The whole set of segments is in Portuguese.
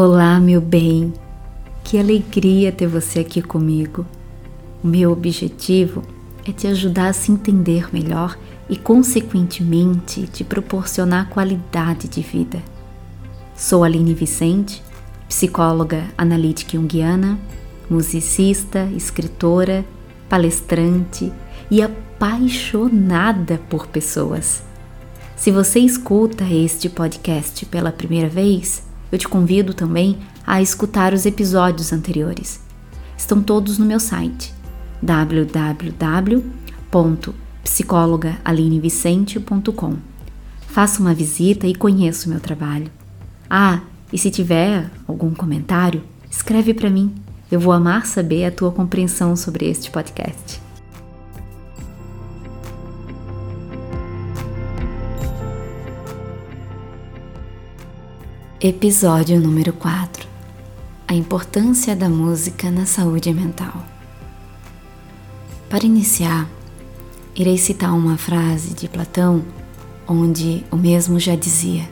Olá, meu bem. Que alegria ter você aqui comigo. O meu objetivo é te ajudar a se entender melhor e, consequentemente, te proporcionar qualidade de vida. Sou Aline Vicente, psicóloga analítica junguiana, musicista, escritora, palestrante e apaixonada por pessoas. Se você escuta este podcast pela primeira vez, eu te convido também a escutar os episódios anteriores. Estão todos no meu site www.psicologalinevicente.com. Faça uma visita e conheça o meu trabalho. Ah, e se tiver algum comentário, escreve para mim. Eu vou amar saber a tua compreensão sobre este podcast. Episódio número 4 A importância da música na saúde mental. Para iniciar, irei citar uma frase de Platão onde o mesmo já dizia: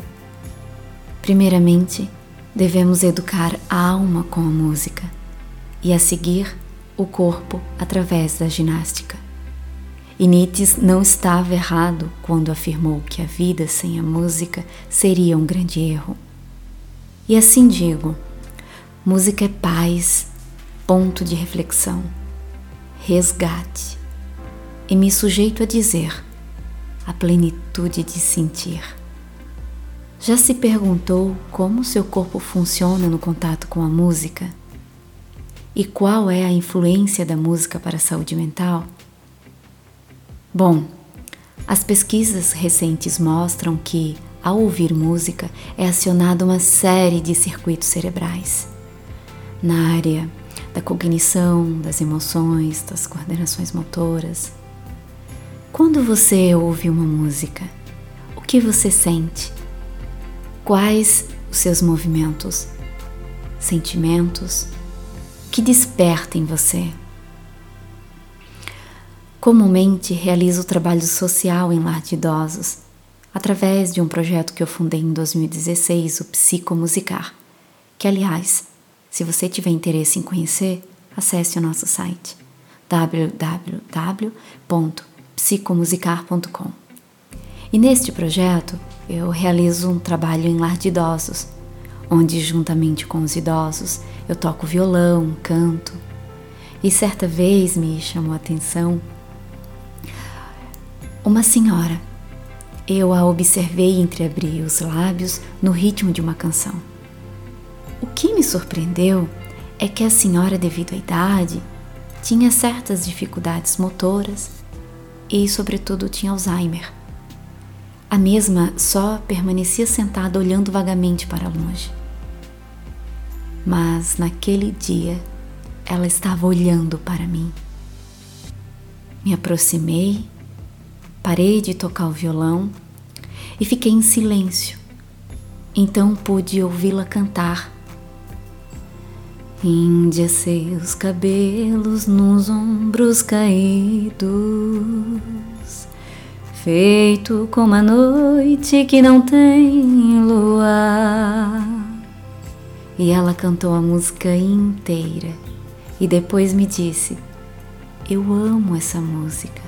Primeiramente, devemos educar a alma com a música e a seguir o corpo através da ginástica. E Nietzsche não estava errado quando afirmou que a vida sem a música seria um grande erro. E assim digo: música é paz, ponto de reflexão, resgate. E me sujeito a dizer: a plenitude de sentir. Já se perguntou como seu corpo funciona no contato com a música? E qual é a influência da música para a saúde mental? Bom, as pesquisas recentes mostram que ao ouvir música, é acionada uma série de circuitos cerebrais na área da cognição, das emoções, das coordenações motoras. Quando você ouve uma música, o que você sente? Quais os seus movimentos, sentimentos que desperta em você? Comumente realizo trabalho social em lar de idosos através de um projeto que eu fundei em 2016, o Psicomusicar, que, aliás, se você tiver interesse em conhecer, acesse o nosso site www.psicomusicar.com. E neste projeto eu realizo um trabalho em lar de idosos, onde juntamente com os idosos eu toco violão, canto. E certa vez me chamou a atenção uma senhora eu a observei entreabrir os lábios no ritmo de uma canção. O que me surpreendeu é que a senhora, devido à idade, tinha certas dificuldades motoras e, sobretudo, tinha Alzheimer. A mesma só permanecia sentada olhando vagamente para longe. Mas naquele dia ela estava olhando para mim. Me aproximei Parei de tocar o violão e fiquei em silêncio. Então pude ouvi-la cantar. Índia, seus cabelos nos ombros caídos, feito como a noite que não tem luar. E ela cantou a música inteira e depois me disse: Eu amo essa música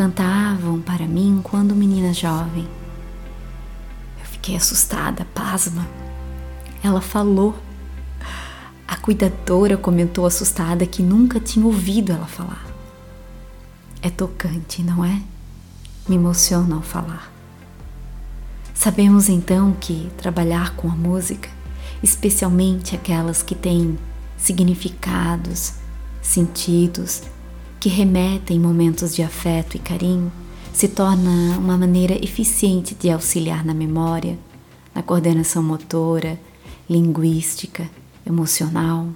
cantavam para mim quando menina jovem. Eu fiquei assustada, pasma. Ela falou. A cuidadora comentou assustada que nunca tinha ouvido ela falar. É tocante, não é? Me emociona ao falar. Sabemos então que trabalhar com a música, especialmente aquelas que têm significados, sentidos, que remetem momentos de afeto e carinho, se torna uma maneira eficiente de auxiliar na memória, na coordenação motora, linguística, emocional.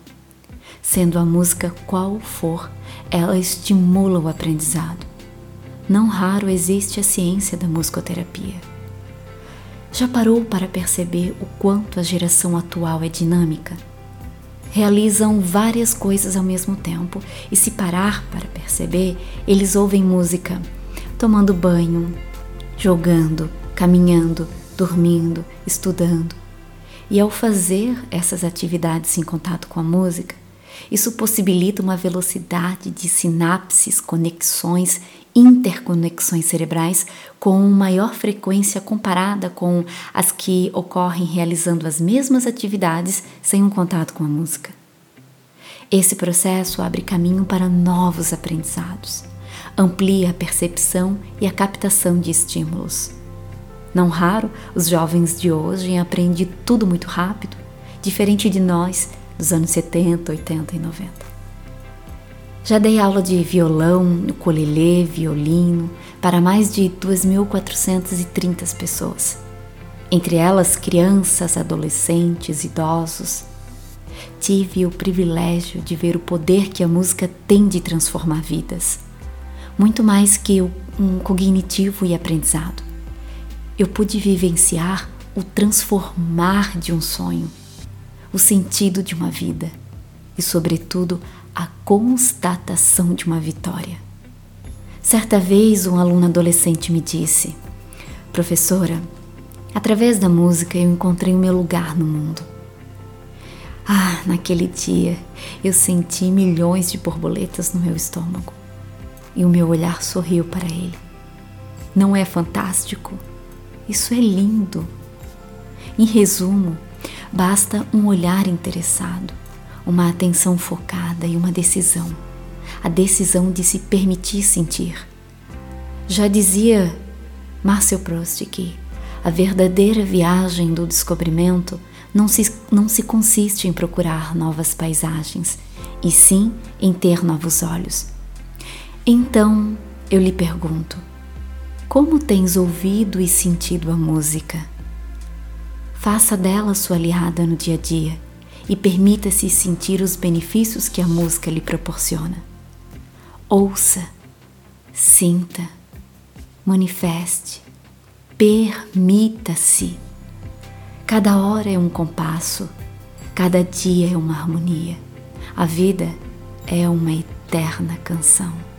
Sendo a música qual for, ela estimula o aprendizado. Não raro existe a ciência da musicoterapia. Já parou para perceber o quanto a geração atual é dinâmica? Realizam várias coisas ao mesmo tempo e, se parar para perceber, eles ouvem música tomando banho, jogando, caminhando, dormindo, estudando. E ao fazer essas atividades em contato com a música, isso possibilita uma velocidade de sinapses, conexões, interconexões cerebrais com maior frequência comparada com as que ocorrem realizando as mesmas atividades sem um contato com a música. Esse processo abre caminho para novos aprendizados, amplia a percepção e a captação de estímulos. Não raro, os jovens de hoje aprendem tudo muito rápido, diferente de nós dos anos 70, 80 e 90. Já dei aula de violão, ukulele, violino para mais de 2.430 pessoas, entre elas crianças, adolescentes, idosos. Tive o privilégio de ver o poder que a música tem de transformar vidas, muito mais que um cognitivo e aprendizado. Eu pude vivenciar o transformar de um sonho o sentido de uma vida e, sobretudo, a constatação de uma vitória. Certa vez, um aluno adolescente me disse: Professora, através da música eu encontrei o meu lugar no mundo. Ah, naquele dia eu senti milhões de borboletas no meu estômago e o meu olhar sorriu para ele. Não é fantástico? Isso é lindo. Em resumo, Basta um olhar interessado, uma atenção focada e uma decisão. A decisão de se permitir sentir. Já dizia Marcel Proust que a verdadeira viagem do descobrimento não se, não se consiste em procurar novas paisagens, e sim em ter novos olhos. Então eu lhe pergunto: como tens ouvido e sentido a música? Faça dela sua aliada no dia a dia e permita-se sentir os benefícios que a música lhe proporciona. Ouça, sinta, manifeste, permita-se. Cada hora é um compasso, cada dia é uma harmonia. A vida é uma eterna canção.